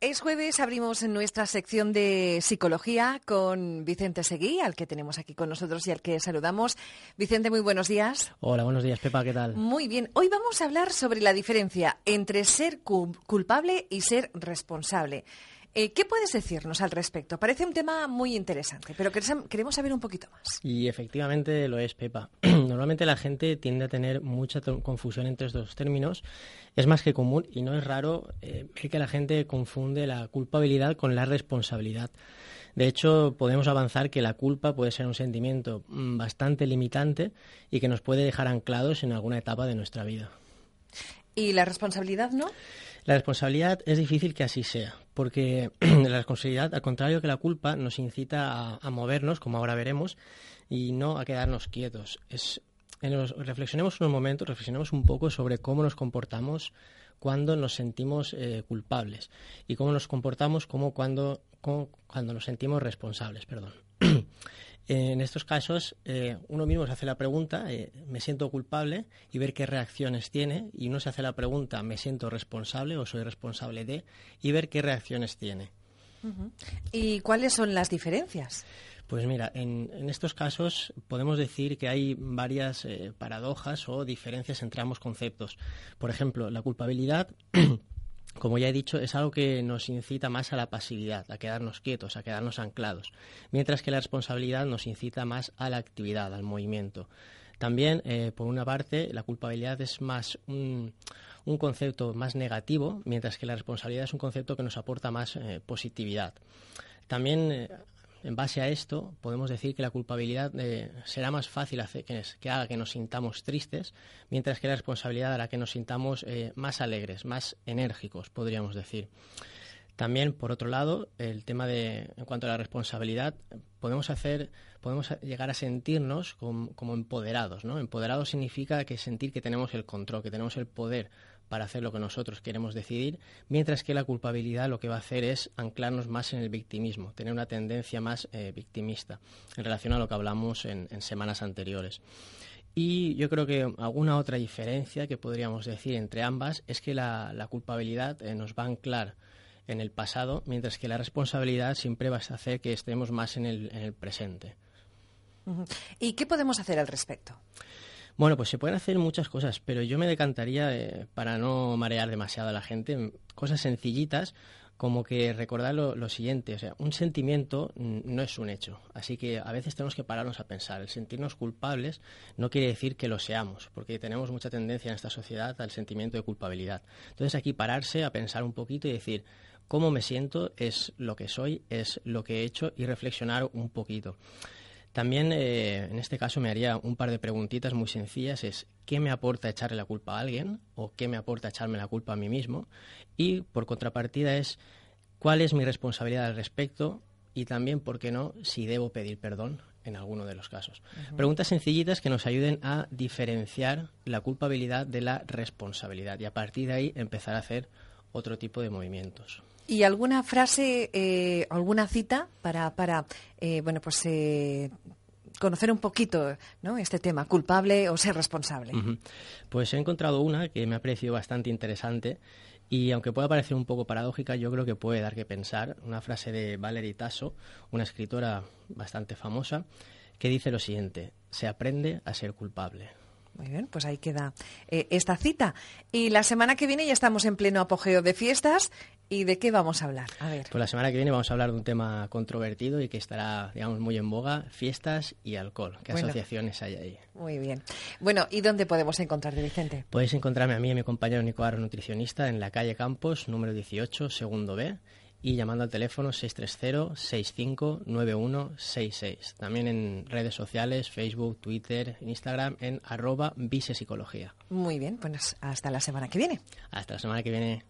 Es jueves, abrimos nuestra sección de psicología con Vicente Seguí, al que tenemos aquí con nosotros y al que saludamos. Vicente, muy buenos días. Hola, buenos días, Pepa, ¿qué tal? Muy bien. Hoy vamos a hablar sobre la diferencia entre ser culpable y ser responsable. Eh, ¿Qué puedes decirnos al respecto? Parece un tema muy interesante, pero queremos saber un poquito más. Y efectivamente lo es, Pepa. Normalmente la gente tiende a tener mucha confusión entre estos dos términos. Es más que común y no es raro eh, que la gente confunde la culpabilidad con la responsabilidad. De hecho, podemos avanzar que la culpa puede ser un sentimiento mm, bastante limitante y que nos puede dejar anclados en alguna etapa de nuestra vida. ¿Y la responsabilidad no? La responsabilidad es difícil que así sea, porque la responsabilidad, al contrario que la culpa, nos incita a, movernos, como ahora veremos, y no a quedarnos quietos. Es, reflexionemos unos momentos, reflexionemos un poco sobre cómo nos comportamos cuando nos sentimos eh, culpables y cómo nos comportamos como cuando, cuando nos sentimos responsables. Perdón. En estos casos, eh, uno mismo se hace la pregunta, eh, me siento culpable, y ver qué reacciones tiene, y uno se hace la pregunta, me siento responsable o soy responsable de, y ver qué reacciones tiene. ¿Y cuáles son las diferencias? Pues mira, en, estos casos podemos decir que hay varias eh, paradojas o diferencias entre ambos conceptos. Por ejemplo, la culpabilidad como ya he dicho, es algo que nos incita más a la pasividad, a quedarnos quietos, a quedarnos anclados, mientras que la responsabilidad nos incita más a la actividad, al movimiento. También, eh, por una parte, la culpabilidad es más un, concepto más negativo, mientras que la responsabilidad es un concepto que nos aporta más eh, positividad. También eh, en base a esto, podemos decir que la culpabilidad eh, será más fácil que, haga que nos sintamos tristes, mientras que la responsabilidad hará que nos sintamos eh, más alegres, más enérgicos, podríamos decir. También, por otro lado, el tema de, en cuanto a la responsabilidad, podemos hacer, podemos llegar a sentirnos como, como empoderados, ¿no? Empoderados significa que sentir que tenemos el control, que tenemos el poder para hacer lo que nosotros queremos decidir, mientras que la culpabilidad lo que va a hacer es anclarnos más en el victimismo, tener una tendencia más eh, victimista en relación a lo que hablamos en, semanas anteriores. Y yo creo que alguna otra diferencia que podríamos decir entre ambas es que la, culpabilidad eh, nos va a anclar en el pasado, mientras que la responsabilidad siempre va a hacer que estemos más en el, en el presente. ¿Y qué podemos hacer al respecto? Bueno, pues se pueden hacer muchas cosas, pero yo me decantaría, eh, para no marear demasiado a la gente, cosas sencillitas como que recordar lo, siguiente, o sea, un sentimiento no es un hecho, así que a veces tenemos que pararnos a pensar. El sentirnos culpables no quiere decir que lo seamos, porque tenemos mucha tendencia en esta sociedad al sentimiento de culpabilidad. Entonces aquí pararse a pensar un poquito y decir, cómo me siento es lo que soy, es lo que he hecho y reflexionar un poquito. También, eh, en este caso, me haría un par de preguntitas muy sencillas. Es, ¿qué me aporta echarle la culpa a alguien? ¿O qué me aporta echarme la culpa a mí mismo? Y, por contrapartida, es, ¿cuál es mi responsabilidad al respecto? Y también, ¿por qué no?, si debo pedir perdón en alguno de los casos. Preguntas sencillitas que nos ayuden a diferenciar la culpabilidad de la responsabilidad y a partir de ahí empezar a hacer otro tipo de movimientos. ¿Y alguna frase, eh, alguna cita para, para eh, bueno, pues eh, conocer un poquito ¿no? este tema, culpable o ser responsable? Pues he encontrado una que me ha parecido bastante interesante y aunque pueda parecer un poco paradójica, yo creo que puede dar que pensar. Una frase de Valerie Tasso, una escritora bastante famosa, que dice lo siguiente, se aprende a ser culpable. Muy bien, pues ahí queda eh, esta cita. Y la semana que viene ya estamos en pleno apogeo de fiestas. ¿Y de qué vamos a hablar? A ver. Pues la semana que viene vamos a hablar de un tema controvertido y que estará, digamos, muy en boga, fiestas y alcohol. ¿Qué asociaciones hay ahí? Muy bien. Bueno, ¿y dónde podemos encontrarte, Vicente? Podéis encontrarme a mí y a mi compañero Nico nutricionista, en la calle Campos, número 18, segundo B y llamando al teléfono 630-659166. También en redes sociales, Facebook, Twitter, Instagram, en arroba visepsicología. Muy bien, pues hasta la semana que viene. Hasta la semana que viene.